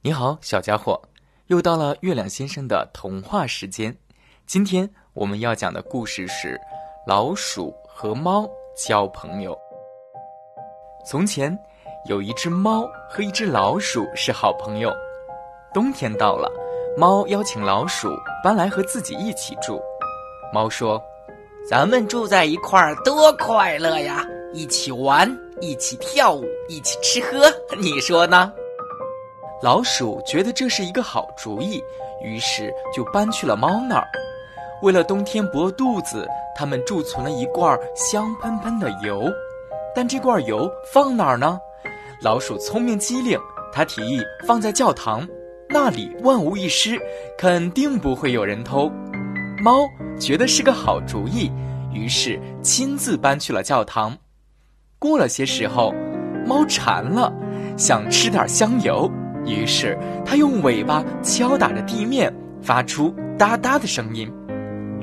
你好，小家伙，又到了月亮先生的童话时间。今天我们要讲的故事是《老鼠和猫交朋友》。从前有一只猫和一只老鼠是好朋友。冬天到了，猫邀请老鼠搬来和自己一起住。猫说：“咱们住在一块儿多快乐呀！一起玩，一起跳舞，一起吃喝，你说呢？”老鼠觉得这是一个好主意，于是就搬去了猫那儿。为了冬天不饿肚子，他们贮存了一罐香喷喷的油。但这罐油放哪儿呢？老鼠聪明机灵，他提议放在教堂，那里万无一失，肯定不会有人偷。猫觉得是个好主意，于是亲自搬去了教堂。过了些时候，猫馋了，想吃点香油。于是，它用尾巴敲打着地面，发出哒哒的声音。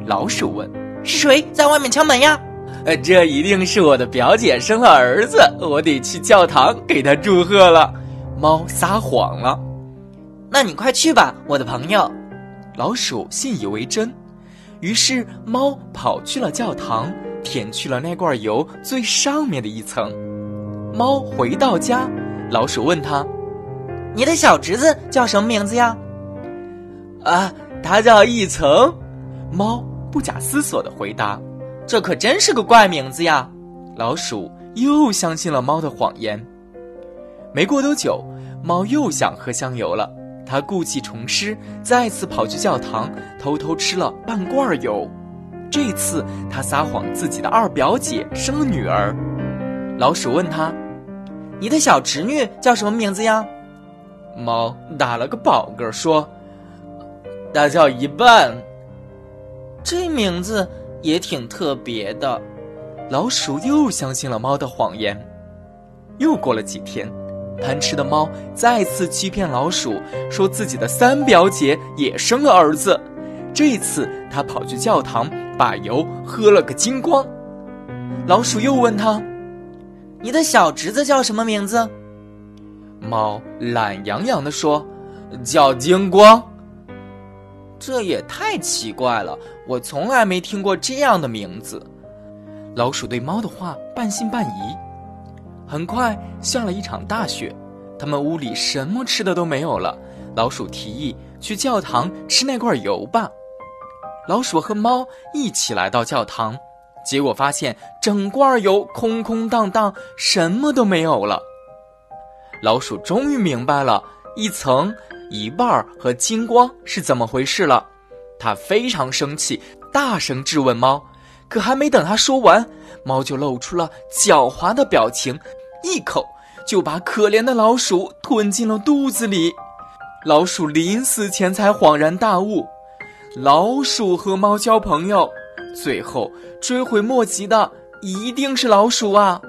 老鼠问：“是谁在外面敲门呀？”“呃，这一定是我的表姐生了儿子，我得去教堂给她祝贺了。”猫撒谎了。“那你快去吧，我的朋友。”老鼠信以为真。于是，猫跑去了教堂，舔去了那罐油最上面的一层。猫回到家，老鼠问他。你的小侄子叫什么名字呀？啊，他叫一层。猫不假思索的回答：“这可真是个怪名字呀！”老鼠又相信了猫的谎言。没过多久，猫又想喝香油了。它故技重施，再次跑去教堂，偷偷吃了半罐油。这次，他撒谎自己的二表姐生了女儿。老鼠问他：“你的小侄女叫什么名字呀？”猫打了个饱嗝，说：“它叫一半。”这名字也挺特别的。老鼠又相信了猫的谎言。又过了几天，贪吃的猫再次欺骗老鼠，说自己的三表姐也生了儿子。这次，他跑去教堂，把油喝了个精光。老鼠又问他：“你的小侄子叫什么名字？”猫懒洋洋地说：“叫金光。”这也太奇怪了，我从来没听过这样的名字。老鼠对猫的话半信半疑。很快下了一场大雪，他们屋里什么吃的都没有了。老鼠提议去教堂吃那罐油吧。老鼠和猫一起来到教堂，结果发现整罐油空空荡荡，什么都没有了。老鼠终于明白了一层、一半和金光是怎么回事了，它非常生气，大声质问猫。可还没等它说完，猫就露出了狡猾的表情，一口就把可怜的老鼠吞进了肚子里。老鼠临死前才恍然大悟：老鼠和猫交朋友，最后追悔莫及的一定是老鼠啊！